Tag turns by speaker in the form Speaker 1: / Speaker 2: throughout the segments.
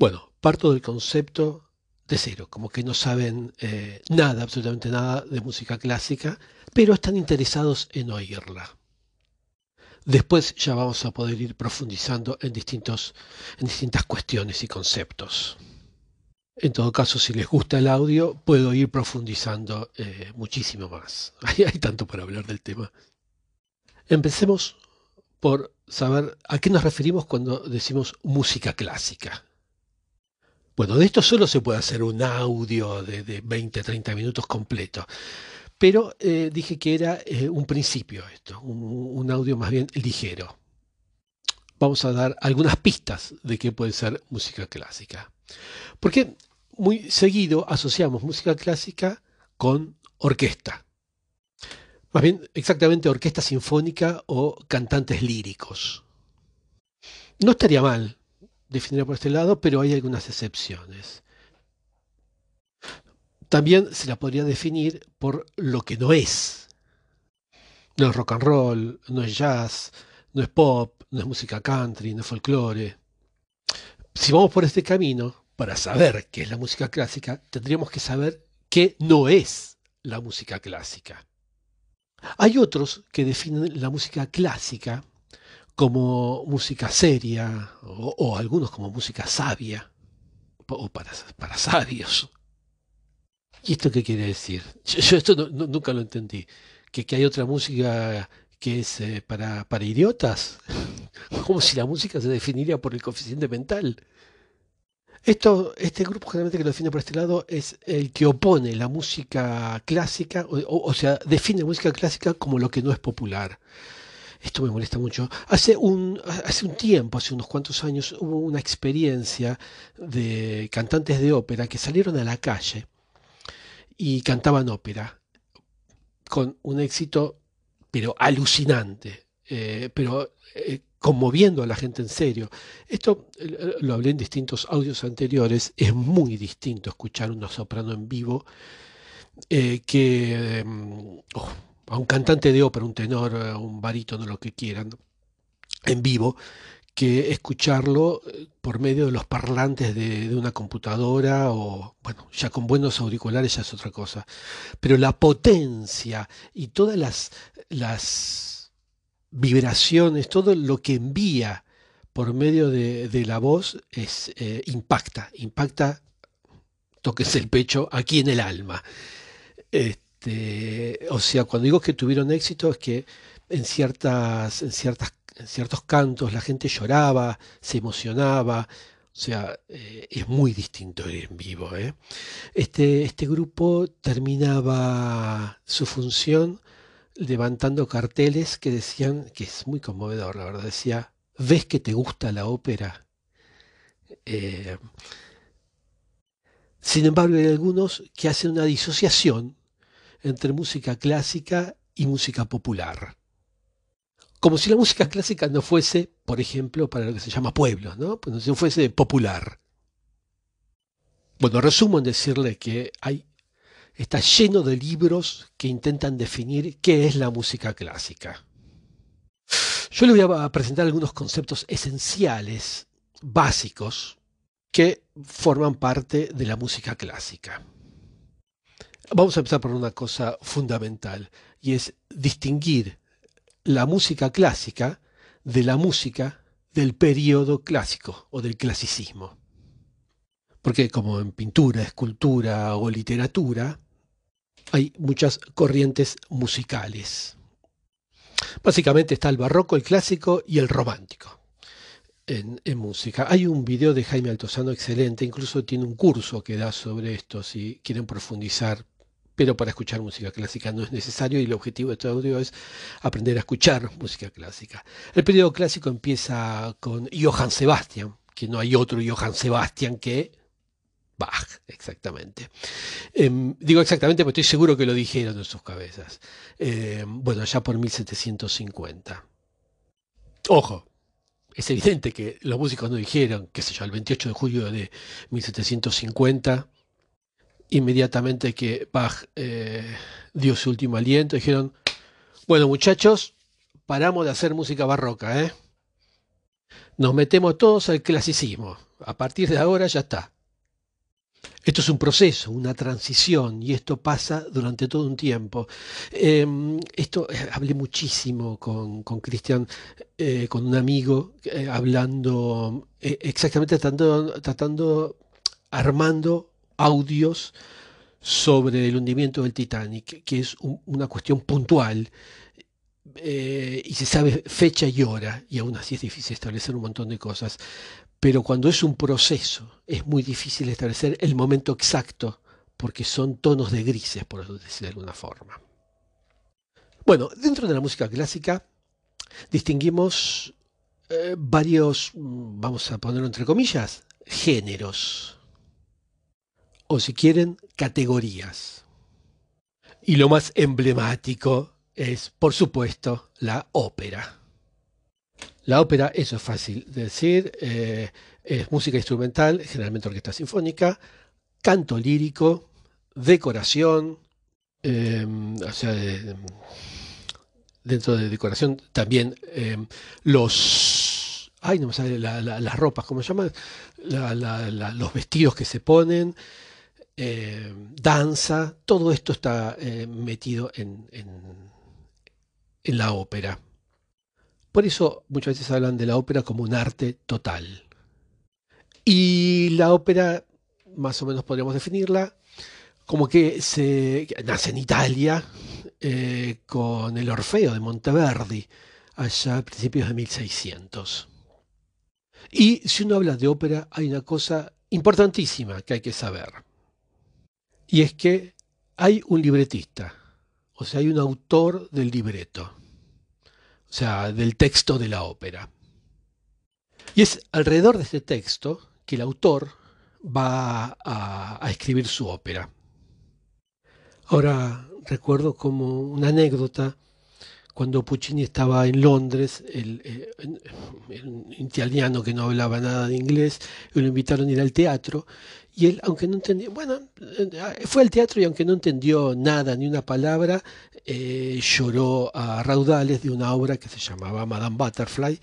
Speaker 1: Bueno, parto del concepto de cero, como que no saben eh, nada, absolutamente nada de música clásica, pero están interesados en oírla. Después ya vamos a poder ir profundizando en, distintos, en distintas cuestiones y conceptos. En todo caso, si les gusta el audio, puedo ir profundizando eh, muchísimo más. Hay, tanto para hablar del tema. Empecemos por saber a qué nos referimos cuando decimos música clásica. Bueno, de esto solo se puede hacer un audio de, de 20, 30 minutos completo. Pero eh, dije que era eh, un principio esto, un, audio más bien ligero. Vamos a dar algunas pistas de qué puede ser música clásica. Porque muy seguido asociamos música clásica con orquesta. Más bien, exactamente orquesta sinfónica o cantantes líricos. No estaría mal definirlo por este lado, pero hay algunas excepciones. También se la podría definir por lo que no es. No es rock and roll, no es jazz, no es pop, no es música country, no es folclore. Si vamos por este camino, para saber qué es la música clásica, tendríamos que saber qué no es la música clásica. Hay otros que definen la música clásica como música seria o, algunos como música sabia o para, para sabios. ¿Y esto qué quiere decir? Yo, esto nunca lo entendí. ¿Que, ¿Que, hay otra música que es eh, para, para idiotas? Como si la música se definiría por el coeficiente mental. Esto, este grupo generalmente que lo define por este lado es el que opone la música clásica, o, o sea, define música clásica como lo que no es popular. Esto me molesta mucho. Hace un, hace un tiempo, hace unos cuantos años, hubo una experiencia de cantantes de ópera que salieron a la calle y cantaban ópera con un éxito, pero alucinante, eh, pero eh, conmoviendo a la gente en serio. Esto eh, lo hablé en distintos audios anteriores, es muy distinto escuchar una soprano en vivo que oh, a un cantante de ópera, un tenor, un barítono, lo que quieran, en vivo, que escucharlo eh, por medio de los parlantes de, una computadora o, bueno, ya con buenos auriculares ya es otra cosa. Pero la potencia y todas las, las vibraciones, todo lo que envía por medio de, la voz es, eh, impacta, impacta, toques el pecho aquí en el alma. Este, o sea, cuando digo que tuvieron éxito es que en ciertas, en ciertas en ciertos cantos la gente lloraba, se emocionaba, o sea, eh, es muy distinto ir en vivo. ¿eh? Este, este grupo terminaba su función levantando carteles que decían, que es muy conmovedor, la verdad, decía, ¿ves que te gusta la ópera? Eh, sin embargo, hay algunos que hacen una disociación entre música clásica y música popular como si la música clásica no fuese, por ejemplo, para lo que se llama pueblo, ¿no? Pues no fuese popular. Bueno, resumo en decirle que hay, está lleno de libros que intentan definir qué es la música clásica. Yo le voy a presentar algunos conceptos esenciales, básicos, que forman parte de la música clásica. Vamos a empezar por una cosa fundamental, y es distinguir la música clásica de la música del periodo clásico o del clasicismo. Porque como en pintura, escultura o literatura, hay muchas corrientes musicales. Básicamente está el barroco, el clásico y el romántico en, música. Hay un video de Jaime Altozano excelente, incluso tiene un curso que da sobre esto, si quieren profundizar pero para escuchar música clásica no es necesario y el objetivo de este audio es aprender a escuchar música clásica. El periodo clásico empieza con Johann Sebastian, que no hay otro Johann Sebastian que Bach, exactamente. Em, digo exactamente porque estoy seguro que lo dijeron en sus cabezas. Em, bueno, ya por 1750. Ojo, es evidente que los músicos no dijeron, qué sé yo, el 28 de julio de 1750 inmediatamente que Bach eh, dio su último aliento, dijeron, bueno muchachos, paramos de hacer música barroca, ¿eh? Nos metemos todos al clasicismo. A partir de ahora ya está. Esto es un proceso, una transición, y esto pasa durante todo un tiempo. Em, esto eh, hablé muchísimo con Cristian, eh, con un amigo, hablando exactamente tratando, tratando, armando audios sobre el hundimiento del Titanic, que es una cuestión puntual. y se sabe fecha y hora, y aún así es difícil establecer un montón de cosas. Pero cuando es un proceso, es muy difícil establecer el momento exacto, porque son tonos de grises, por decir de alguna forma. Bueno, dentro de la música clásica distinguimos eh, varios, mm, vamos a ponerlo entre comillas, géneros, o si quieren, categorías. Y lo más emblemático es, por supuesto, la ópera. La ópera, eso es fácil de decir, eh, es música instrumental, generalmente orquesta sinfónica, canto lírico, decoración, em, o sea, dentro de decoración también em, los, ay, no me sale las ropas, ¿cómo se llaman? los vestidos que se ponen, em, danza, todo esto está eh, metido en, en la ópera. Por eso muchas veces hablan de la ópera como un arte total. Y la ópera, más o menos podríamos definirla, como que se nace en Italia eh, con el Orfeo de Monteverdi, allá a principios de 1600. Y si uno habla de ópera, hay una cosa importantísima que hay que saber. Y es que hay un libretista, o sea, hay un autor del libreto o sea, del texto de la ópera. Y es alrededor de este texto que el autor va a, escribir su ópera. Ahora recuerdo como una anécdota cuando Puccini estaba en Londres, el, italiano que no hablaba nada de inglés, lo invitaron a ir al teatro, y él, aunque no entendía, bueno, eh, fue al teatro y aunque no entendió nada, ni una palabra, eh, lloró a raudales de una obra que se llamaba Madame Butterfly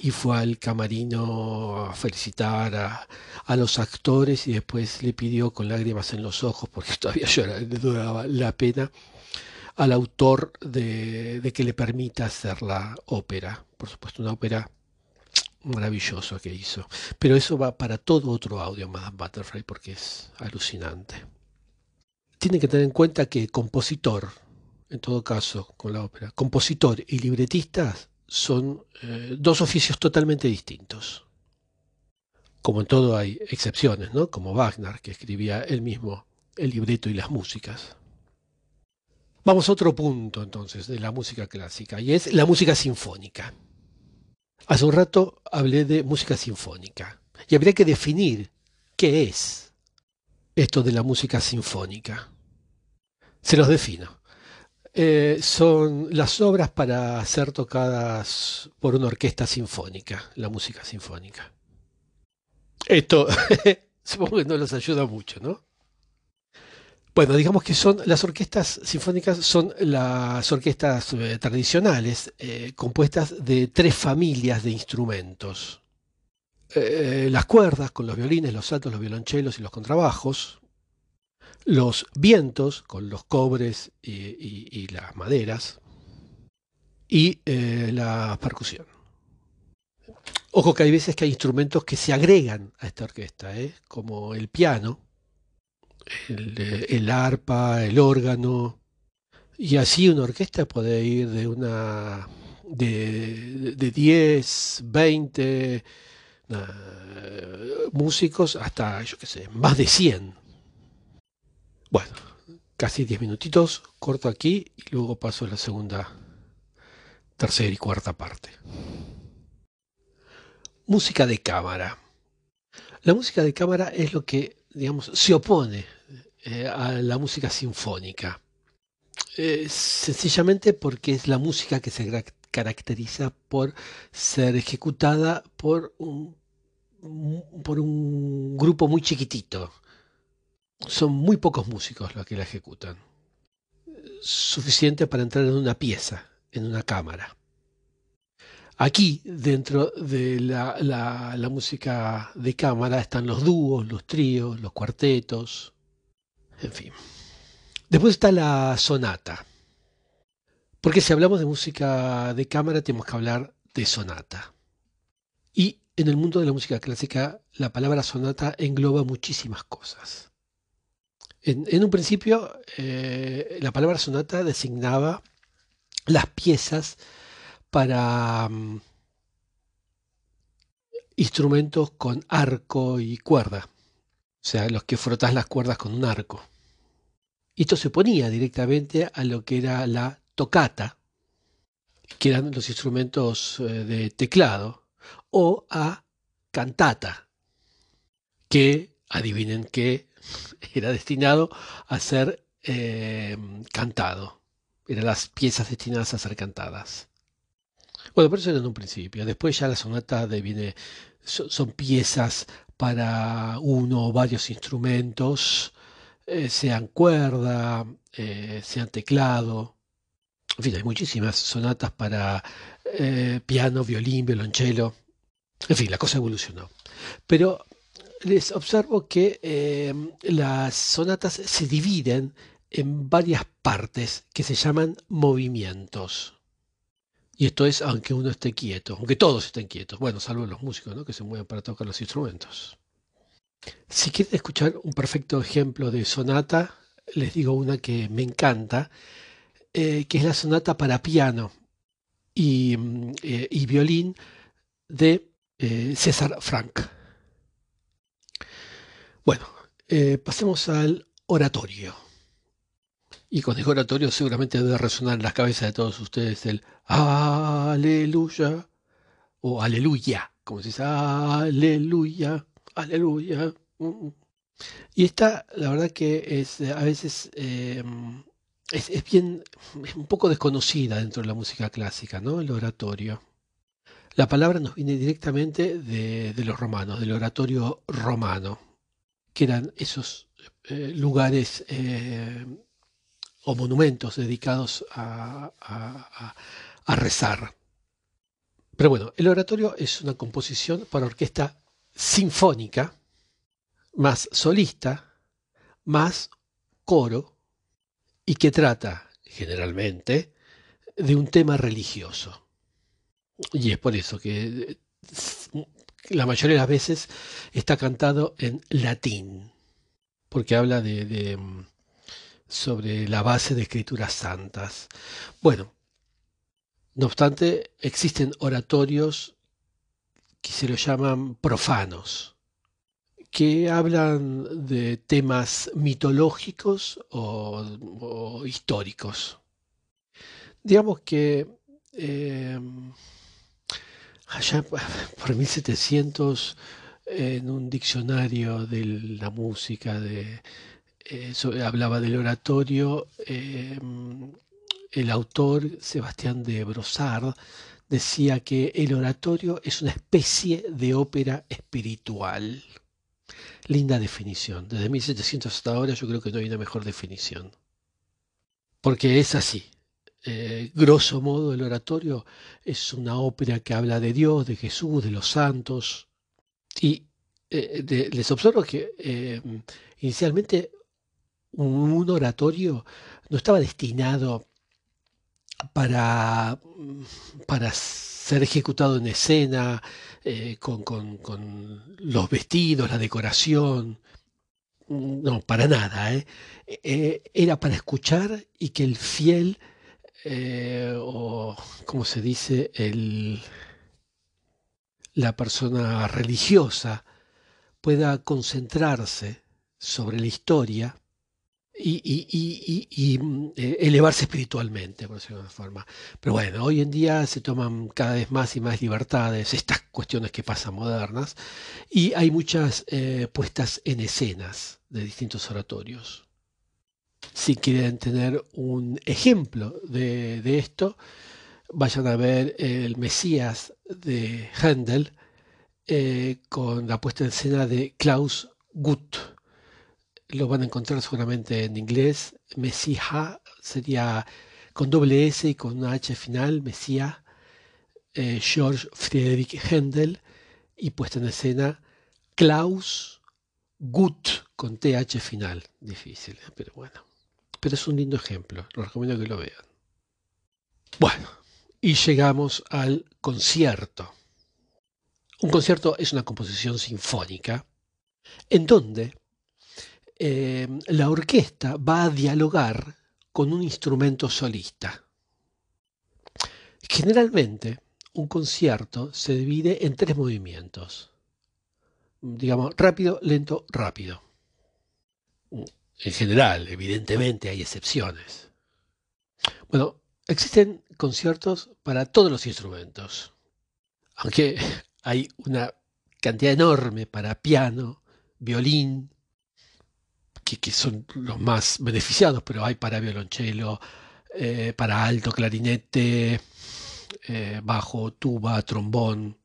Speaker 1: y fue al camarino a felicitar a, los actores y después le pidió con lágrimas en los ojos, porque todavía lloraba, le duraba la pena, al autor de que le permita hacer la ópera. Por supuesto, una ópera maravillosa que hizo. Pero eso va para todo otro audio, Madame Butterfly, porque es alucinante. Tienen que tener en cuenta que compositor, en todo caso, con la ópera, compositor y libretista son eh, dos oficios totalmente distintos. Como en todo hay excepciones, ¿no? Como Wagner, que escribía él mismo el libreto y las músicas. Vamos a otro punto entonces de la música clásica y es la música sinfónica. Hace un rato hablé de música sinfónica y habría que definir qué es esto de la música sinfónica. Se los defino. Eh, son las obras para ser tocadas por una orquesta sinfónica, la música sinfónica. Esto supongo que no los ayuda mucho, ¿no? Bueno, digamos que son las orquestas sinfónicas son las orquestas eh, tradicionales, eh, compuestas de tres familias de instrumentos. Eh, las cuerdas, con los violines, los altos, los violonchelos y los contrabajos. Los vientos, con los cobres y, las maderas. Y la percusión. Ojo que hay veces que hay instrumentos que se agregan a esta orquesta, como el piano, el, arpa, el órgano, y así una orquesta puede ir de una de, de 10, 20 músicos hasta, yo qué sé, más de 100. Bueno, casi 10 minutitos, corto aquí y luego paso a la segunda, tercera y cuarta parte. Música de cámara. La música de cámara es lo que, digamos, se opone eh, a la música sinfónica. Eh, sencillamente porque es la música que se caracteriza por ser ejecutada por un, por un grupo muy chiquitito. Son muy pocos músicos los que la ejecutan. Suficiente para entrar en una pieza, en una cámara. Aquí, dentro de la, música de cámara, están los dúos, los tríos, los cuartetos, en fin. Después está la sonata. Porque si hablamos de música de cámara, tenemos que hablar de sonata. Y en el mundo de la música clásica, la palabra sonata engloba muchísimas cosas. En, un principio, eh, la palabra sonata designaba las piezas para mm, instrumentos con arco y cuerda, o sea, los que frotas las cuerdas con un arco. Esto se ponía directamente a lo que era la tocata, que eran los instrumentos eh, de teclado, o a cantata, que, adivinen que, era destinado a ser eh, cantado. Eran las piezas destinadas a ser cantadas. Bueno, pero eso era en un principio. Después ya la sonata viene, son, piezas para uno o varios instrumentos, eh, sean cuerda, eh, sean teclado. En fin, hay muchísimas sonatas para eh, piano, violín, violonchelo. En fin, la cosa evolucionó. Pero les observo que las sonatas se dividen en varias partes que se llaman movimientos. Y esto es aunque uno esté quieto, aunque todos estén quietos. Bueno, salvo los músicos, ¿no? Que se mueven para tocar los instrumentos. Si quieren escuchar un perfecto ejemplo de sonata, les digo una que me encanta, eh, que es la sonata para piano y, mm, eh, violín de eh, César Frank. Bueno, pasemos al oratorio. Y con el oratorio seguramente debe resonar en las cabezas de todos ustedes el aleluya o aleluya, como se dice, aleluya, aleluya. Mm, mm. Y esta, la verdad que es a veces eh, es, bien, un poco desconocida dentro de la música clásica, ¿no? El oratorio. La palabra nos viene directamente de, los romanos, del oratorio romano, que eran esos eh, lugares eh, o monumentos dedicados a, rezar. Pero bueno, el oratorio es una composición para orquesta sinfónica, más solista, más coro, y que trata, generalmente, de un tema religioso. Y es por eso que la mayoría de las veces está cantado en latín, porque habla de, sobre la base de escrituras santas. Bueno, no obstante, existen oratorios que se los llaman profanos, que hablan de temas mitológicos o, históricos. Digamos que eh, allá por 1700, en un diccionario de la música de hablaba del oratorio, em, el autor Sebastián de Brossard decía que el oratorio es una especie de ópera espiritual. Linda definición. Desde 1700 hasta ahora yo creo que no hay una mejor definición. Porque es así. Eh, grosso modo el oratorio es una ópera que habla de Dios, de Jesús, de los santos. Y eh, les observo que em, inicialmente un oratorio no estaba destinado para, para ser ejecutado en escena, eh, con, los vestidos, la decoración. No, para nada. ¿eh? Eh, era para escuchar y que el fiel, o como se dice, el, la persona religiosa pueda concentrarse sobre la historia y, mm, eh, elevarse espiritualmente, por decirlo de alguna forma. Pero bueno, hoy en día se toman cada vez más y más libertades, estas cuestiones que pasan modernas, y hay muchas eh, puestas en escenas de distintos oratorios. Si quieren tener un ejemplo de, esto, vayan a ver el Mesías de Handel eh, con la puesta en escena de Klaus Gutt lo van a encontrar seguramente en inglés. Mesija sería con doble S y con una H final, Mesías. eh, George Friedrich Händel y puesta en escena Klaus Gut con TH final. Difícil, ¿eh? pero bueno. Pero es un lindo ejemplo, lo recomiendo que lo vean. Bueno, y llegamos al concierto. Un concierto es una composición sinfónica en donde eh, la orquesta va a dialogar con un instrumento solista. Generalmente, un concierto se divide en tres movimientos. Digamos, rápido, lento, rápido. En general, evidentemente hay excepciones. Bueno, existen conciertos para todos los instrumentos. Aunque hay una cantidad enorme para piano, violín, que, son los más beneficiados, pero hay para violonchelo, eh, para alto, clarinete, eh, bajo, tuba, trombón.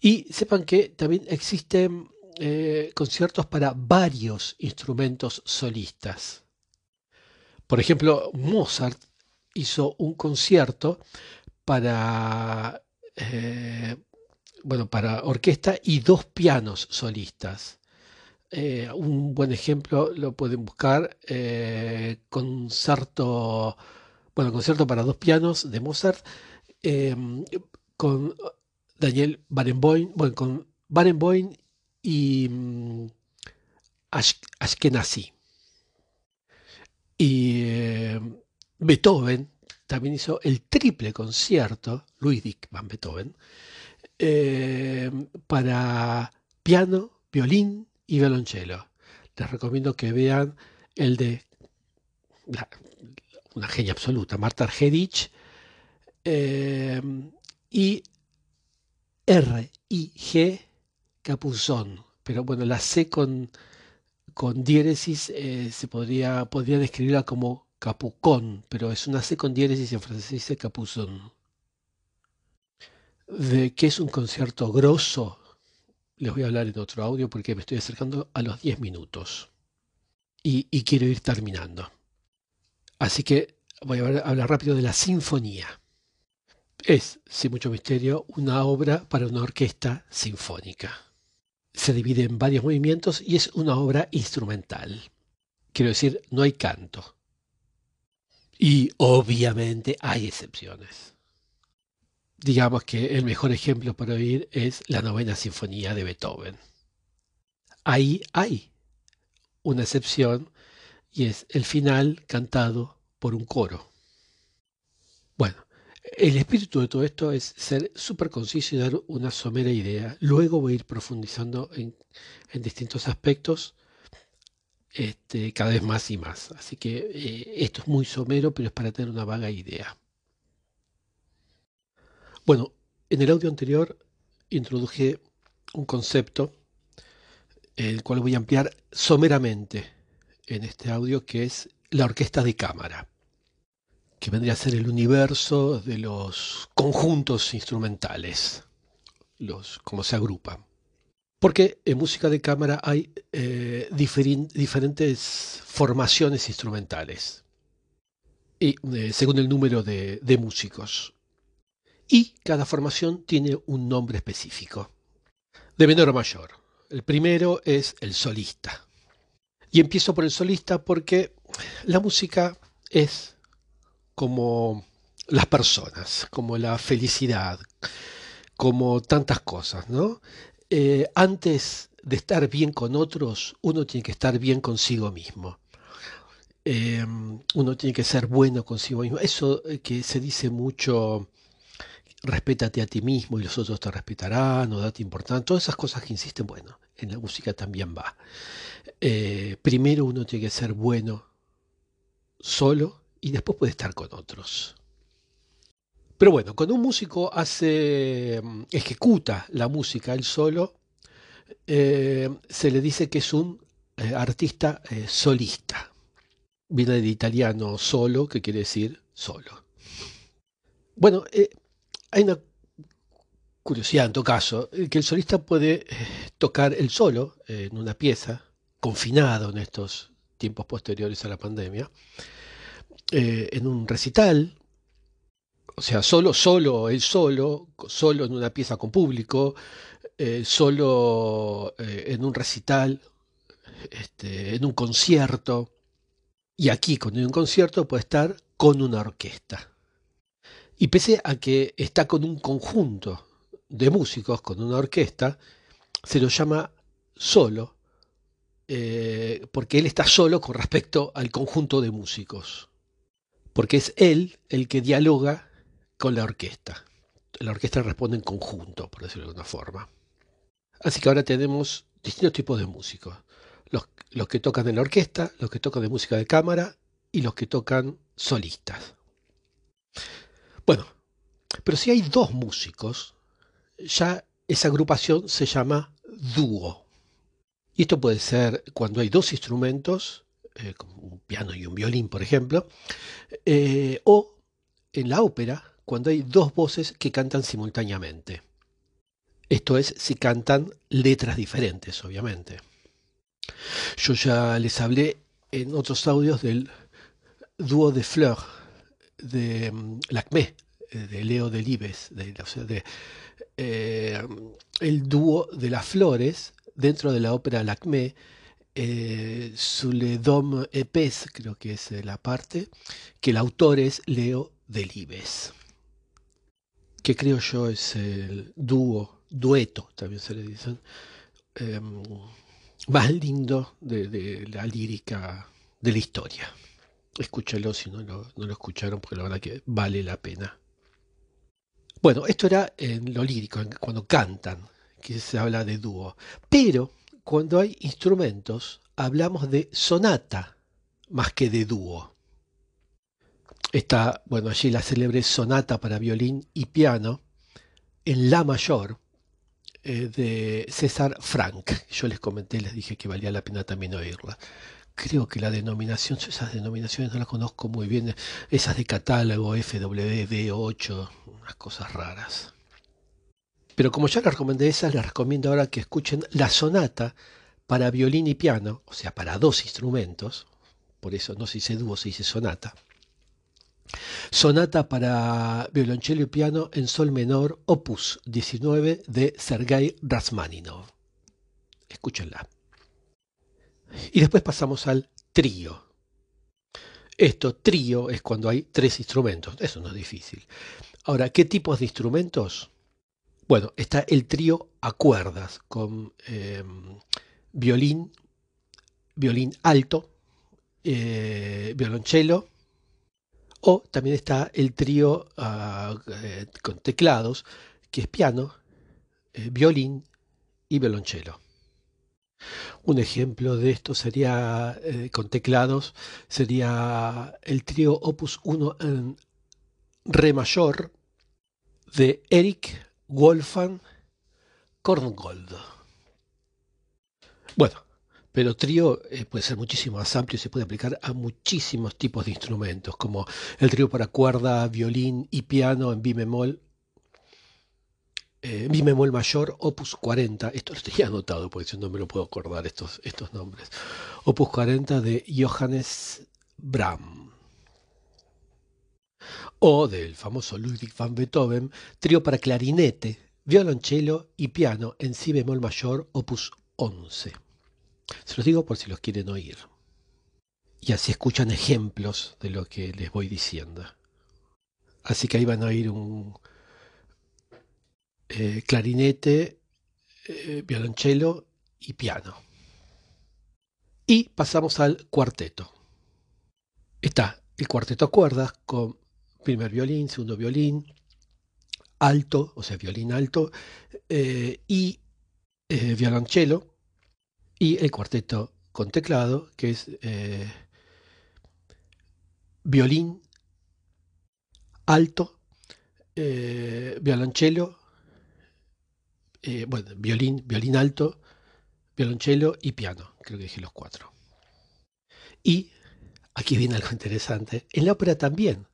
Speaker 1: Y sepan que también existen eh, conciertos para varios instrumentos solistas. Por ejemplo, Mozart hizo un concierto para bueno, para orquesta y dos pianos solistas. Eh, un buen ejemplo lo pueden buscar, eh, concierto, bueno, concierto para dos pianos de Mozart, em, con Daniel Barenboim, bueno, con Barenboim y mm, Ashkenazi. Y em, Beethoven también hizo el triple concierto, Ludwig van Beethoven, eh, para piano, violín y violonchelo. Les recomiendo que vean el de una genia absoluta, Marta Argerich, eh, y R I G Capuzón. Pero bueno, la C con, con diéresis eh, se podría, podría describirla como capucón, pero es una C con diéresis en francés dice capuzón de qué es un concierto grosso, les voy a hablar en otro audio porque me estoy acercando a los 10 minutos y, quiero ir terminando. Así que voy a hablar rápido de la sinfonía. Es, sin mucho misterio, una obra para una orquesta sinfónica. Se divide en varios movimientos y es una obra instrumental. Quiero decir, no hay canto. Y obviamente hay excepciones digamos que el mejor ejemplo para oír es la novena sinfonía de Beethoven. Ahí hay una excepción y es el final cantado por un coro. Bueno, el espíritu de todo esto es ser súper conciso y dar una somera idea. Luego voy a ir profundizando en, distintos aspectos este, cada vez más y más. Así que eh, esto es muy somero, pero es para tener una vaga idea. Bueno, en el audio anterior introduje un concepto, el cual voy a ampliar someramente en este audio, que es la orquesta de cámara, que vendría a ser el universo de los conjuntos instrumentales, los cómo se agrupan. Porque en música de cámara hay eh, diferentes formaciones instrumentales, y eh, según el número de músicos y cada formación tiene un nombre específico, de menor a mayor. El primero es el solista. Y empiezo por el solista porque la música es como las personas, como la felicidad, como tantas cosas, ¿no? Eh, antes de estar bien con otros, uno tiene que estar bien consigo mismo. Eh, uno tiene que ser bueno consigo mismo. Eso eh, que se dice mucho respétate a ti mismo y los otros te respetarán, o date importancia, todas esas cosas que insisten, bueno, en la música también va. Eh, primero uno tiene que ser bueno solo y después puede estar con otros. Pero bueno, cuando un músico hace, mm, ejecuta la música él solo, eh, se le dice que es un eh, artista solista. Viene del italiano solo, que quiere decir solo. Bueno, hay una curiosidad en todo caso, eh, que el solista puede eh, tocar el solo en una pieza, confinado en estos tiempos posteriores a la pandemia, eh, en un recital, O sea, solo, solo, él solo, solo en una pieza con público, eh, solo eh, en un recital, este, en un concierto. Y aquí, hay un concierto, puede estar con una orquesta. Y pese a que está con un conjunto de músicos, con una orquesta, se lo llama solo, eh, porque él está solo con respecto al conjunto de músicos. Porque es él el que dialoga con la orquesta. La orquesta responde en conjunto, por decirlo de alguna forma. Así que ahora tenemos distintos tipos de músicos. Los, los que tocan en la orquesta, los que tocan de música de cámara y los que tocan solistas. Bueno, pero si hay dos músicos, ya esa agrupación se llama dúo. Y esto puede ser cuando hay dos instrumentos, eh, como un piano y un violín, por ejemplo, eh, o en la ópera, cuando hay dos voces que cantan simultáneamente. Esto es si cantan letras diferentes, obviamente. Yo ya les hablé en otros audios del dúo de Fleur, de mm, Lacmé, eh, de Leo Delibes, de, de eh, el dúo de las flores dentro de la ópera Lacmé, eh, Suledom Epes, creo que es la parte, que el autor es Leo Delibes, que creo yo es el dúo, dueto también se le dicen, más lindo de, la lírica de la historia. Escúchalo si no lo, no escucharon, porque la verdad que vale la pena. Bueno, esto era en lo lírico, cuando cantan, que se habla de dúo. Pero cuando hay instrumentos, hablamos de sonata más que de dúo. Está, bueno, allí la célebre sonata para violín y piano en La mayor eh, de César Frank. Yo les comenté, les dije que valía la pena también oírla creo que la denominación, esas denominaciones no las conozco muy bien, esas de catálogo, FWB 8, unas cosas raras. Pero como ya les recomendé esas, les recomiendo ahora que escuchen la sonata para violín y piano, o sea, para dos instrumentos, por eso no se dice dúo, se dice sonata. Sonata para violonchelo y piano en sol menor, opus 19 de Sergei Rasmaninov. Escúchenla. Y después pasamos al trío. Esto, trío, es cuando hay tres instrumentos. Eso no es difícil. Ahora, ¿qué tipos de instrumentos? Bueno, está el trío a cuerdas con eh, violín, violín alto, eh, violonchelo, o también está el trío ah, eh, con teclados, que es piano, violín y violonchelo. Un ejemplo de esto sería, eh, con teclados, sería el trío Opus 1 en Re mayor de Eric Wolfgang Korngold. Bueno, pero trío eh, puede ser muchísimo más amplio y se puede aplicar a muchísimos tipos de instrumentos, como el trío para cuerda, violín y piano en bemol eh, mi bemol mayor, opus 40, esto lo tenía anotado porque si no me lo puedo acordar estos, estos nombres, opus 40 de Johannes Brahms. O del famoso Ludwig van Beethoven, trío para clarinete, violonchelo y piano en si bemol mayor, opus 11. Se los digo por si los quieren oír. Y así escuchan ejemplos de lo que les voy diciendo. Así que ahí van a oír un, eh, clarinete, eh, violonchelo y piano. Y pasamos al cuarteto. Está el cuarteto a cuerdas con primer violín, segundo violín, alto, o sea, violín alto, eh, y violonchelo, y el cuarteto con teclado, que es violín alto, violonchelo, eh, bueno, violín, violín alto, violonchelo y piano. Creo que dije los cuatro. Y aquí viene algo interesante. En la ópera también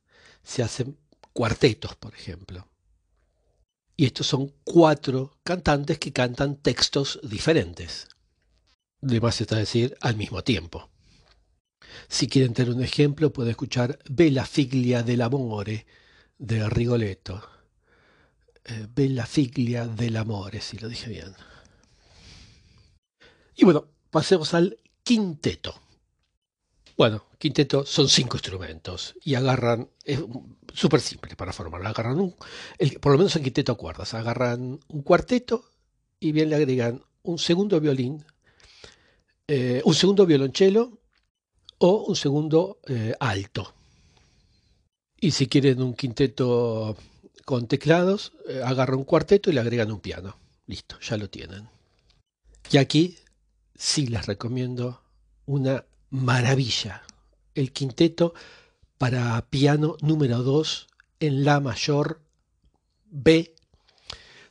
Speaker 1: se hacen cuartetos, por ejemplo. Y estos son cuatro cantantes que cantan textos diferentes. De más está decir al mismo tiempo. Si quieren tener un ejemplo, pueden escuchar Bella Figlia dell'amore de Rigoletto. Eh, Bella figlia dell'amore, si lo dije bien. Y bueno, pasemos al quinteto. Bueno, quinteto son cinco instrumentos y agarran, es súper simple para formarlo, agarran un, por lo menos en quinteto a cuerdas, agarran un cuarteto y bien le agregan un segundo violín, eh, un segundo violonchelo o un segundo eh, alto. Y si quieren un quinteto con teclados, eh, agarran un cuarteto y le agregan un piano. Listo, ya lo tienen. Y aquí sí les recomiendo una maravilla. El quinteto para piano número 2 en La mayor B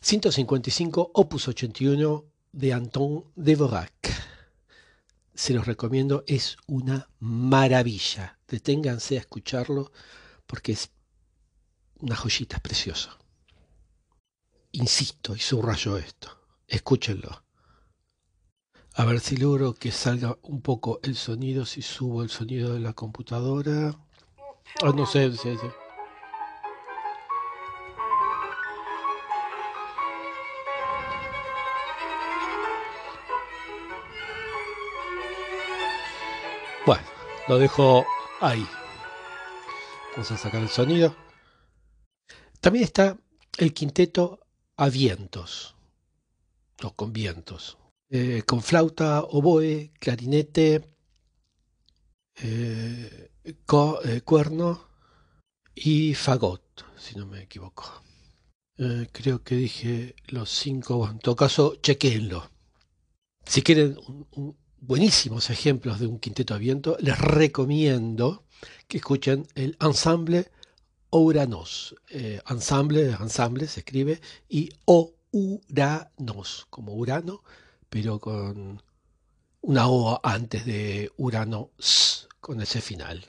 Speaker 1: 155 opus 81 de Anton Dvorak. Se los recomiendo, es una maravilla. Deténganse a escucharlo porque es una joyita, es precioso. Insisto y subrayo esto. Escúchenlo. A ver si logro que salga un poco el sonido, si subo el sonido de la computadora. Ah, no sé, sí, sí. Bueno, lo dejo ahí. Vamos a sacar el sonido. También está el quinteto a vientos, o con vientos. Eh, con flauta, oboe, clarinete, eh, eh, cuerno y fagot, si no me equivoco. creo que dije los cinco, en todo caso, chequenlo. Si quieren buenísimos ejemplos de un quinteto a viento, les recomiendo que escuchen el ensemble Ouranos. ensemble, ensamble se escribe, y Ouranos, como Urano, pero con una O antes de Urano, con ese final.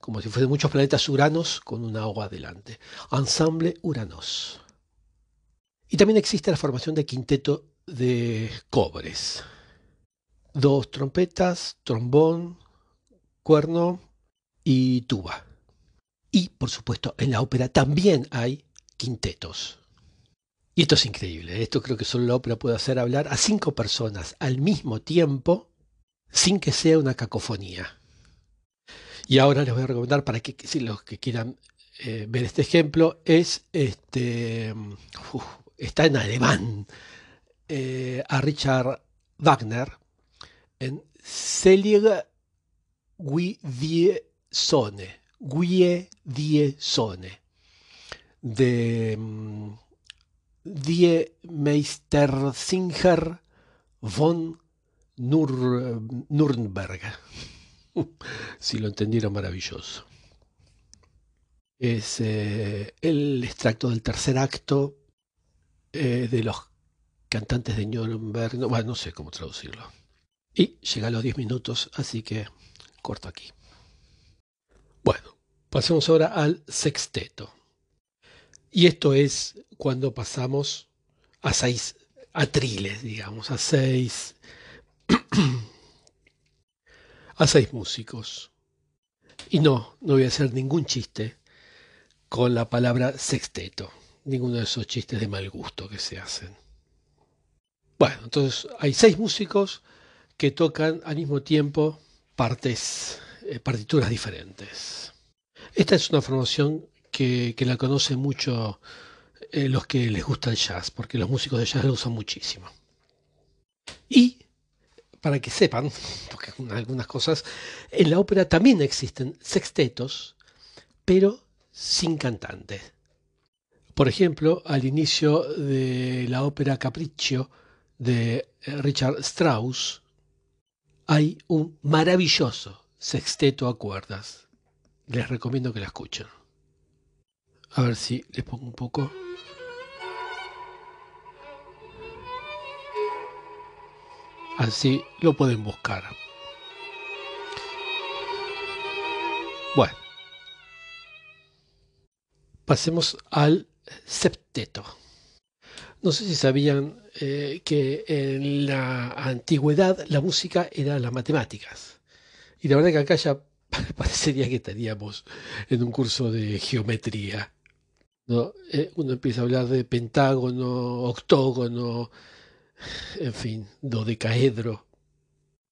Speaker 1: Como si fuesen muchos planetas Uranos con una O adelante. Ensemble Uranos. Y también existe la formación de quinteto de cobres. Dos trompetas, trombón, cuerno y tuba. Y, por supuesto, en la ópera también hay quintetos. Y esto es increíble. Esto creo que solo la ópera puede hacer hablar a cinco personas al mismo tiempo sin que sea una cacofonía. Y ahora les voy a recomendar para que si los que quieran eh, ver este ejemplo es este está en alemán eh, a Richard Wagner en Selig Wie Wie die Sonne de mm, Die Meistersinger von Nürnberg. si lo entendieron, maravilloso. Es eh, el extracto del tercer acto eh, de los cantantes de Nürnberg. No, bueno, no sé cómo traducirlo. Y llega a los 10 minutos, así que corto aquí. Bueno, pasemos ahora al sexteto. Y esto es cuando pasamos a seis atriles, digamos, a seis a seis músicos. Y no, no voy a hacer ningún chiste con la palabra sexteto, ninguno de esos chistes de mal gusto que se hacen. Bueno, entonces hay seis músicos que tocan al mismo tiempo partes, partituras diferentes. Esta es una formación que, la conocen mucho eh, los que les gusta el jazz, porque los músicos de jazz lo usan muchísimo. Y para que sepan, porque algunas cosas, en la ópera también existen sextetos, pero sin cantante. Por ejemplo, al inicio de la ópera Capriccio de Richard Strauss, hay un maravilloso sexteto a cuerdas. Les recomiendo que la escuchen. A ver si les pongo un poco. Así lo pueden buscar. Bueno. Pasemos al septeto. No sé si sabían eh, que en la antigüedad la música era las matemáticas. Y la verdad que acá ya parecería que estaríamos en un curso de geometría. Eh, uno empieza a hablar de pentágono, octógono, en fin, dodecaedro.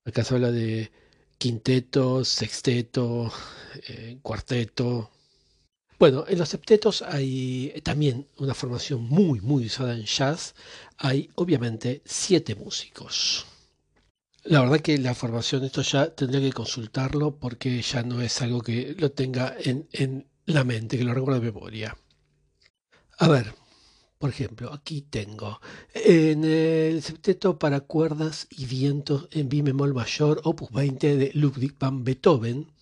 Speaker 1: Acá se habla de quinteto, sexteto, eh, cuarteto. Bueno, en los septetos hay también una formación muy, muy usada en jazz. Hay obviamente siete músicos. La verdad que la formación, esto ya tendría que consultarlo porque ya no es algo que lo tenga en, en la mente, que lo recuerdo de memoria. A ver, por ejemplo, aquí tengo en el septeto para cuerdas y vientos en mi bemol mayor, opus 20 de Ludwig van Beethoven.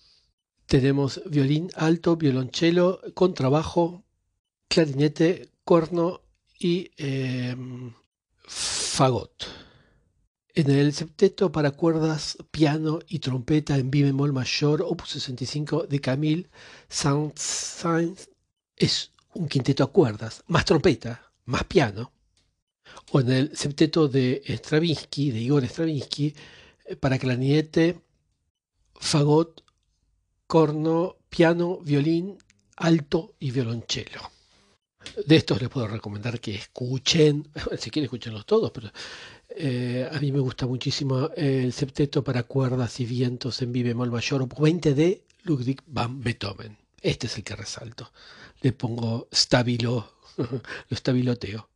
Speaker 1: Tenemos violín alto, violonchelo, contrabajo, clarinete, corno y em, fagot. En el septeto para cuerdas, piano y trompeta en mi bemol mayor, opus 65 de Camille Saint-Saëns, es un quinteto a cuerdas, más trompeta, más piano. O en el septeto de Stravinsky, de Igor Stravinsky, eh, para clarinete, fagot, corno, piano, violín, alto y violonchelo. De estos les puedo recomendar que escuchen, si quieren escucharlos todos, pero eh, a mí me gusta muchísimo el septeto para cuerdas y vientos en mi bemol mayor, 20 de Ludwig van Beethoven. Este es el que resalto le pongo stabilo, lo estabiloteo.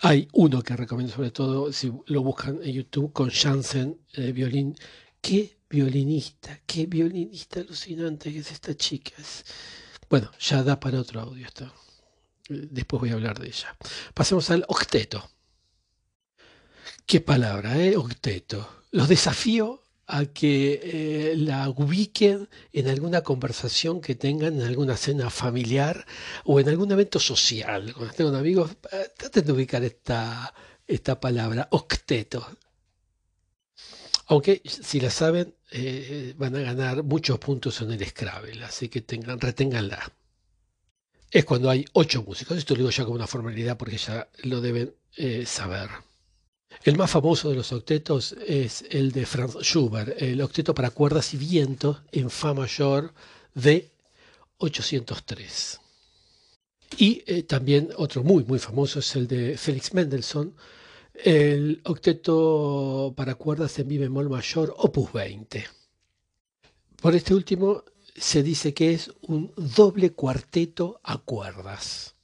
Speaker 1: Hay uno que recomiendo sobre todo, si lo buscan en YouTube, con Jansen, eh, violín. Qué violinista, qué violinista alucinante que es esta chica. Bueno, ya da para otro audio esto. Después voy a hablar de ella. Pasemos al octeto. Qué palabra, ¿eh? Octeto. Los desafío a que eh, la ubiquen en alguna conversación que tengan, en alguna cena familiar o en algún evento social. Cuando estén con amigos, eh, traten de ubicar esta, esta palabra, octeto. Aunque si la saben, eh, van a ganar muchos puntos en el Scrabble, así que tengan, reténganla. Es cuando hay ocho músicos. Esto lo digo ya como una formalidad porque ya lo deben saber. El más famoso de los octetos es el de Franz Schubert, el octeto para cuerdas y vientos en Fa mayor de 803. Y eh, también otro muy, muy famoso es el de Felix Mendelssohn, el octeto para cuerdas en mi bemol mayor, opus 20. Por este último se dice que es un doble cuarteto a cuerdas.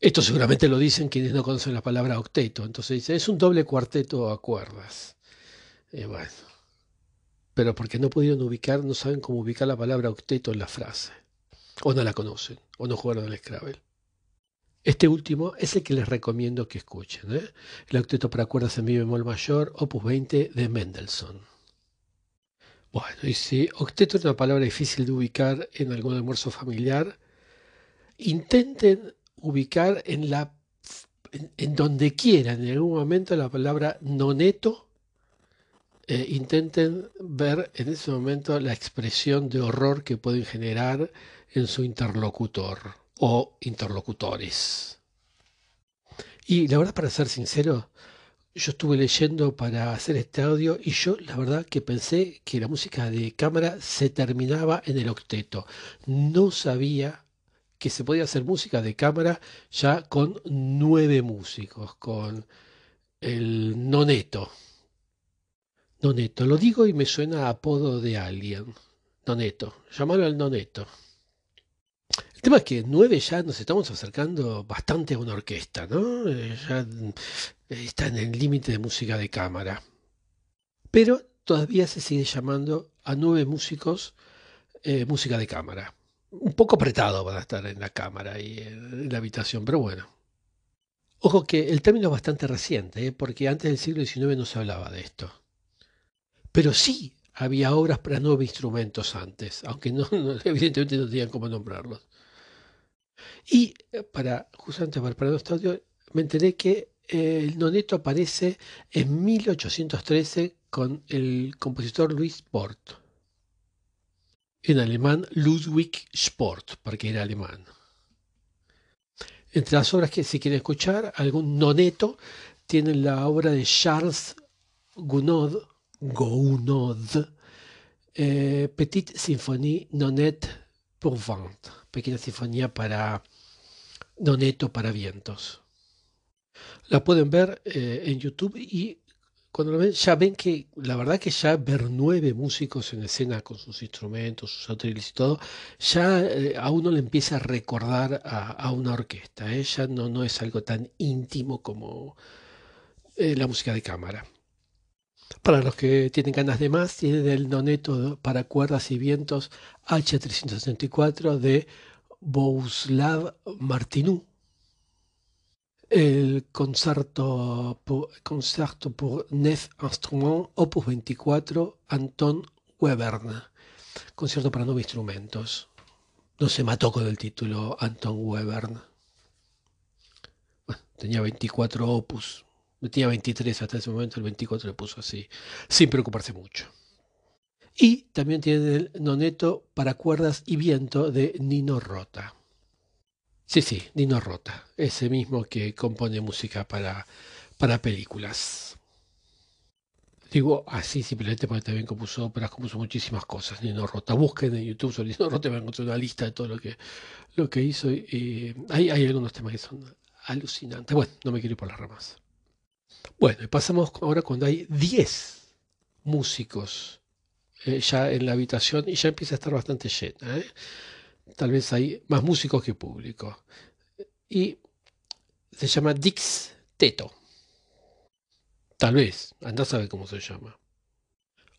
Speaker 1: Esto seguramente lo dicen quienes no conocen la palabra octeto. Entonces dice, es un doble cuarteto a cuerdas. Eh, bueno, pero porque no pudieron ubicar, no saben cómo ubicar la palabra octeto en la frase. O no la conocen, o no jugaron al Scrabble. Este último es el que les recomiendo que escuchen. ¿eh? El octeto para cuerdas en mi bemol mayor, opus 20 de Mendelssohn. Bueno, y si octeto es una palabra difícil de ubicar en algún almuerzo familiar, intenten ubicar en la en, donde quieran en algún momento la palabra noneto eh, intenten ver en ese momento la expresión de horror que pueden generar en su interlocutor o interlocutores. Y la verdad, para ser sincero, yo estuve leyendo para hacer este audio y yo la verdad que pensé que la música de cámara se terminaba en el octeto. No sabía que se podía hacer música de cámara ya con nueve músicos, con el noneto. Noneto, lo digo y me suena a apodo de alguien. Noneto, llamarlo al noneto. El tema es que nueve ya nos estamos acercando bastante a una orquesta, ¿no? Eh, ya está en el límite de música de cámara. Pero todavía se sigue llamando a nueve músicos eh, música de cámara un poco apretado para estar en la cámara y en la habitación, pero bueno. Ojo que el término es bastante reciente, ¿eh? porque antes del siglo XIX no se hablaba de esto. Pero sí había obras para nueve instrumentos antes, aunque no, evidentemente no tenían cómo nombrarlos. Y eh, para, justamente para audio, me enteré que el noneto aparece en 1813 con el compositor Luis Port en alemán Ludwig Sport, porque era alemán. Entre las obras que si quieren escuchar, algún noneto, tienen la obra de Charles Gounod, Gounod eh, Petite Symphonie Nonette pour vent, pequeña sinfonía para Noneto para vientos. La pueden ver eh, en YouTube y cuando lo ven ya ven que la verdad que ya ver nueve músicos en escena con sus instrumentos, sus autoriles y todo, ya eh, a uno le empieza a recordar a, una orquesta. ¿eh? Ya no, no es algo tan íntimo como la música de cámara. Para los que tienen ganas de más, tienen el noneto para cuerdas y vientos H364 de Bouslav Martinou. El concerto pour, concerto pour neuf instruments, opus 24, Anton Webern. Concierto para nueve instrumentos. No se mató con el título Anton Webern. tenía 24 opus. Tenía 23 hasta ese momento, el 24 le puso así, sin preocuparse mucho. Y también tiene el noneto para cuerdas y viento de Nino Rota. Sí, sí, Nino Rota, ese mismo que compone música para, para películas. Digo así simplemente porque también compuso óperas, compuso muchísimas cosas. Nino Rota, busquen en YouTube sobre Nino Rota, van a encontrar una lista de todo lo que, lo que hizo. Y, hay, algunos temas que son alucinantes. Bueno, no me quiero ir por las ramas. Bueno, pasamos ahora cuando hay 10 músicos eh, ya en la habitación y ya empieza a estar bastante llena. ¿eh? Tal vez hay más músicos que público. Y se llama Dix Teto. Tal vez, anda a saber cómo se llama.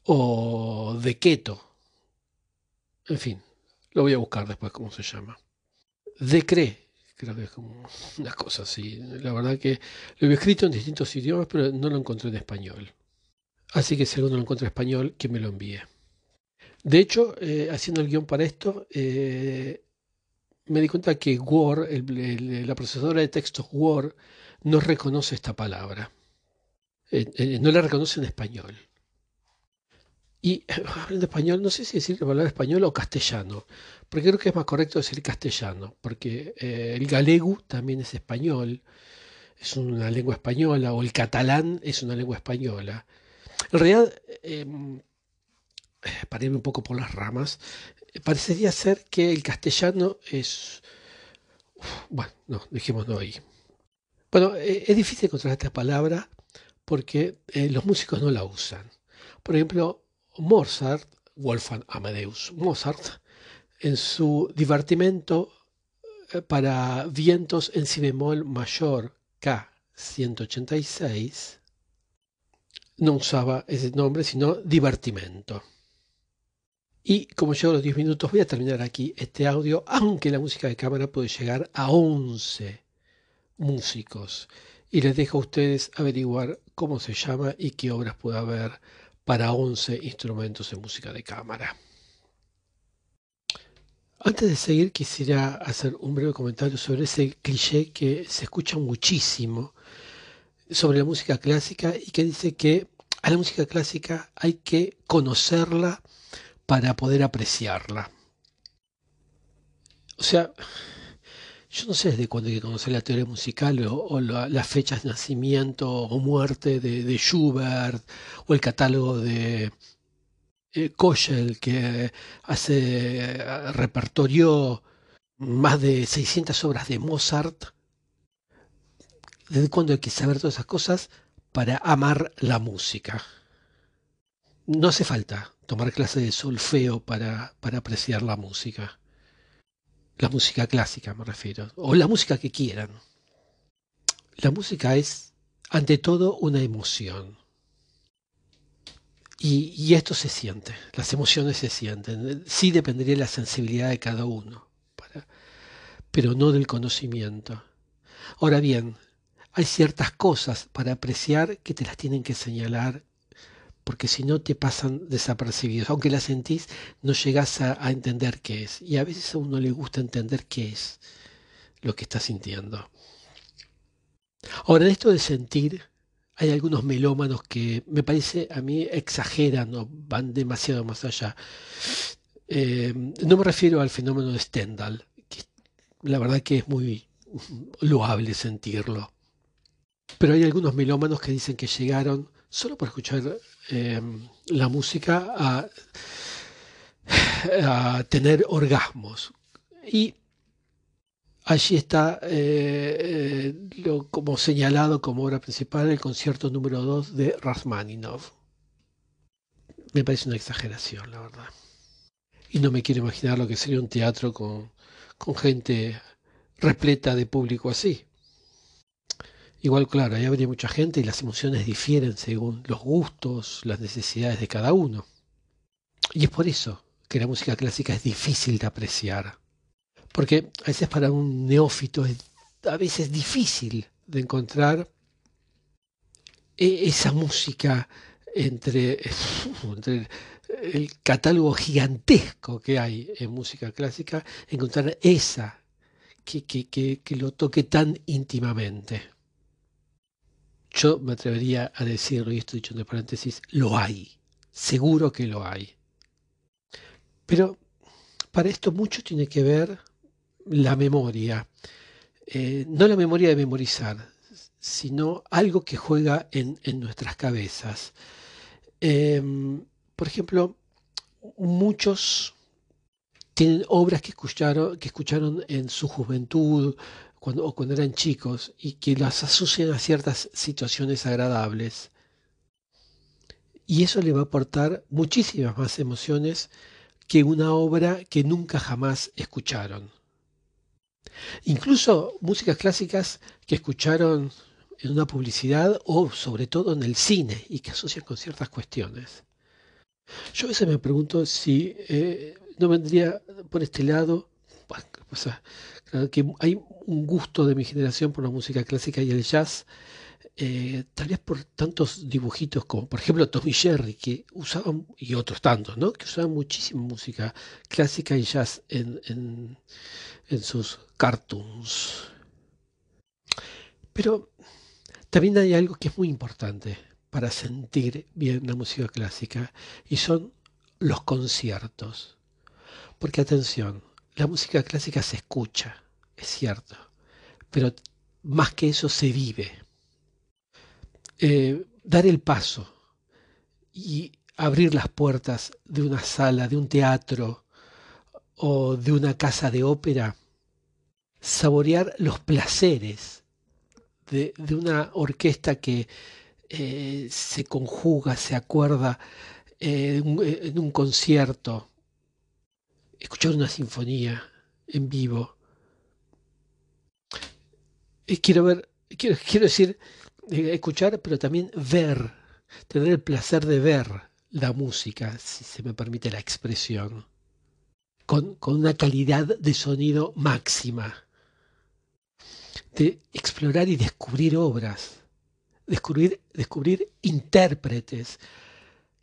Speaker 1: O De Keto. En fin, lo voy a buscar después cómo se llama. Decre Creo que es como una cosa así. La verdad que lo he escrito en distintos idiomas, pero no lo encontré en español. Así que si alguno lo encuentra en español, que me lo envíe. De hecho, eh, haciendo el guion para esto, eh, me di cuenta que Word, la procesadora de textos Word, no reconoce esta palabra. Eh, no la reconoce en español. Y hablando español, no sé si decir la palabra español o castellano, porque creo que es más correcto decir castellano, porque el galego también es español, es una lengua española, o el catalán es una lengua española. En realidad, para irme un poco por las ramas, parecería ser que el castellano es... bueno, no, dejémoslo ahí. Bueno, eh, es difícil encontrar esta palabra porque eh, los músicos no la usan. Por ejemplo, Mozart, Wolfgang Amadeus Mozart, en su divertimento eh, para vientos en si bemol mayor K186, no usaba ese nombre, sino divertimento. Y como llego a los 10 minutos, voy a terminar aquí este audio, aunque la música de cámara puede llegar a 11 músicos. Y les dejo a ustedes averiguar cómo se llama y qué obras puede haber para 11 instrumentos de música de cámara. Antes de seguir, quisiera hacer un breve comentario sobre ese cliché que se escucha muchísimo sobre la música clásica y que dice que a la música clásica hay que conocerla para poder apreciarla. O sea, yo no sé desde cuándo hay que conocer la teoría musical o, las fechas de nacimiento o muerte de, Schubert o el catálogo de eh, que hace repertorio más de 600 obras de Mozart. ¿Desde cuándo hay que saber todas esas cosas para amar la música? No hace falta tomar clases de solfeo para, para apreciar la música. La música clásica me refiero, o la música que quieran. La música es, ante todo, una emoción. Y, esto se siente, las emociones se sienten. Sí dependería de la sensibilidad de cada uno, pero no del conocimiento. Ahora bien, hay ciertas cosas para apreciar que te las tienen que señalar porque si no te pasan desapercibidos. Aunque la sentís, no llegas a, entender qué es. Y a veces a uno le gusta entender qué es lo que está sintiendo. Ahora, en esto de sentir, hay algunos melómanos que me parece a mí exageran o van demasiado más allá. Eh, no me refiero al fenómeno de Stendhal, que la verdad que es muy loable sentirlo. Pero hay algunos melómanos que dicen que llegaron solo por escuchar em, la música a tener orgasmos. Y allí está eh, lo, como señalado como obra principal el concierto número 2 de Rasmaninov. Me parece una exageración, la verdad. Y no me quiero imaginar lo que sería un teatro con, con gente repleta de público así. Igual, claro, ahí habría mucha gente y las emociones difieren según los gustos, las necesidades de cada uno. Y es por eso que la música clásica es difícil de apreciar. Porque a veces para un neófito es a veces difícil de encontrar e-, esa música entre, el catálogo gigantesco que hay en música clásica, encontrar esa que, que, que lo toque tan íntimamente. Yo me atrevería a decirlo, y esto dicho entre paréntesis, lo hay. Seguro que lo hay. Pero para esto mucho tiene que ver la memoria. Eh, no la memoria de memorizar, sino algo que juega en, nuestras cabezas. Em, por ejemplo, muchos tienen obras que escucharon, que escucharon en su juventud o cuando eran chicos y que las asocian a ciertas situaciones agradables. Y eso le va a aportar muchísimas más emociones que una obra que nunca jamás escucharon. Incluso músicas clásicas que escucharon en una publicidad o sobre todo en el cine y que asocian con ciertas cuestiones. Yo a veces me pregunto si eh, no vendría por este lado, que hay un gusto de mi generación por la música clásica y el jazz, eh, tal vez por tantos dibujitos como por ejemplo Tommy Jerry, que usaban, y otros tantos, ¿no? que usaban muchísima música clásica y jazz en, en sus cartoons. Pero también hay algo que es muy importante para sentir bien la música clásica y son los conciertos. Porque atención, la música clásica se escucha, es cierto, pero más que eso se vive. Eh, dar el paso y abrir las puertas de una sala, de un teatro o de una casa de ópera, saborear los placeres de, una orquesta que eh, se conjuga, se acuerda eh, en, un, concierto, escuchar una sinfonía en vivo. Y quiero ver, quiero, quiero decir, eh, escuchar, pero también ver, tener el placer de ver la música, si se me permite la expresión, con, con una calidad de sonido máxima, de explorar y descubrir obras descubrir, descubrir intérpretes,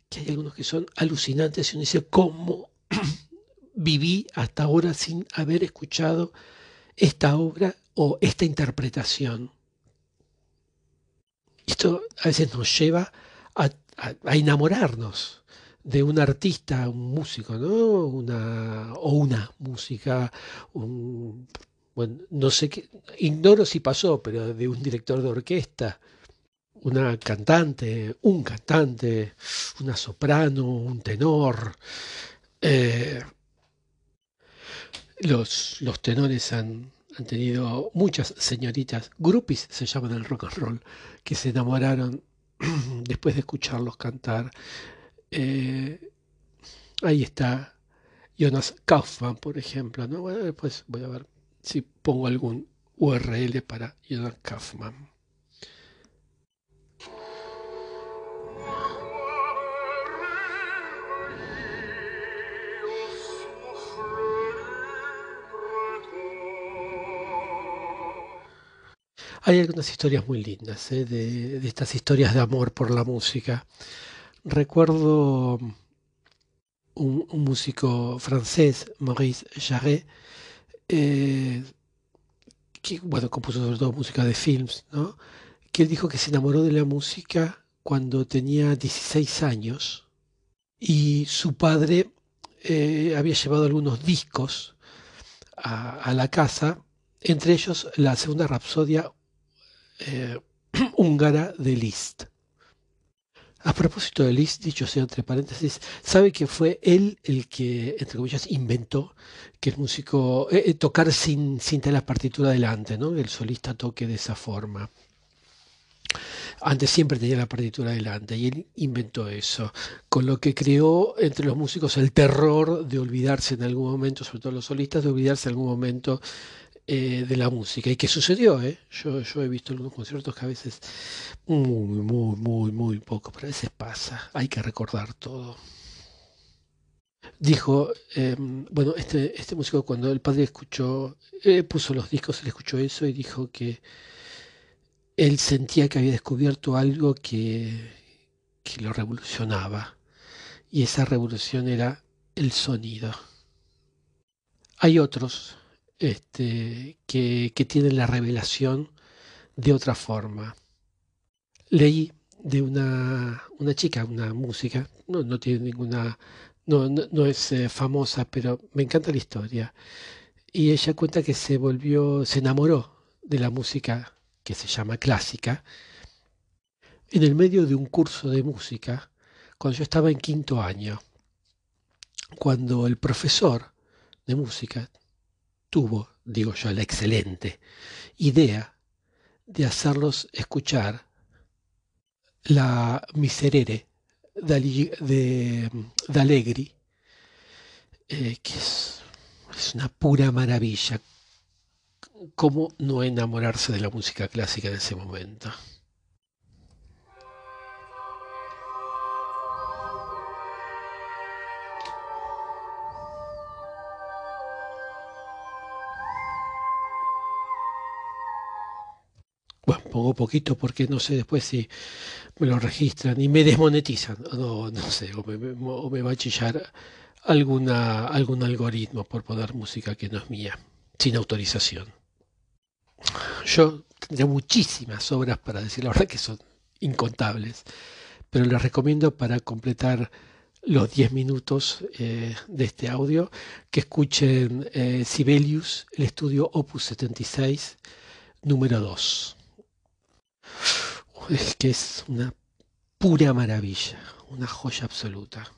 Speaker 1: que hay algunos que son alucinantes y uno dice, ¿cómo viví hasta ahora sin haber escuchado esta obra o esta interpretación? Esto a veces nos lleva a, enamorarnos de un artista, un músico, ¿no? Una, o una música, bueno, no sé qué, ignoro si pasó, pero de un director de orquesta, una cantante, un cantante, una soprano, un tenor. Eh, los, los, tenores han, tenido muchas señoritas, groupies se llaman el rock and roll, que se enamoraron después de escucharlos cantar. Eh, ahí está Jonas Kaufman, por ejemplo. ¿no? Después voy a ver si pongo algún URL para Jonas Kaufman. Hay algunas historias muy lindas ¿eh? de, estas historias de amor por la música. Recuerdo un, músico francés, Maurice Jarret, eh, que bueno, compuso sobre todo música de films, ¿no? que él dijo que se enamoró de la música cuando tenía 16 años y su padre eh, había llevado algunos discos a, a, la casa, entre ellos la segunda rapsodia eh, húngara de Liszt. A propósito de Liszt, dicho sea entre paréntesis, sabe que fue él el que, entre comillas, inventó que el músico eh, eh, tocar sin, sin tener la partitura delante, ¿no? El solista toque de esa forma. Antes siempre tenía la partitura delante y él inventó eso, con lo que creó entre los músicos el terror de olvidarse en algún momento, sobre todo los solistas, de olvidarse en algún momento eh, de la música. ¿Y qué sucedió? Eh? Yo, yo he visto algunos conciertos que a veces muy, muy, muy, muy poco, pero a veces pasa. Hay que recordar todo. Dijo, em, bueno, este, este músico cuando el padre escuchó, eh, puso los discos, él escuchó eso y dijo que él sentía que había descubierto algo que, que lo revolucionaba. Y esa revolución era el sonido. Hay otros este, que, tienen la revelación de otra forma. Leí de una, una chica, una música, no, no tiene ninguna, no, no, es eh, famosa, pero me encanta la historia. Y ella cuenta que se volvió, se enamoró de la música que se llama clásica, en el medio de un curso de música, cuando yo estaba en quinto año, cuando el profesor de música tuvo, digo yo, la excelente idea de hacerlos escuchar la Miserere de, de Allegri, eh, que es, es una pura maravilla. ¿Cómo no enamorarse de la música clásica en ese momento? Pongo poquito porque no sé después si me lo registran y me desmonetizan. No, no sé, o me, va a chillar alguna, algún algoritmo por poner música que no es mía, sin autorización. Yo tendría muchísimas obras para decir, la verdad que son incontables, pero les recomiendo para completar los 10 minutos eh, de este audio que escuchen eh, Sibelius, el estudio Opus 76, número 2 es que es una pura maravilla, una joya absoluta.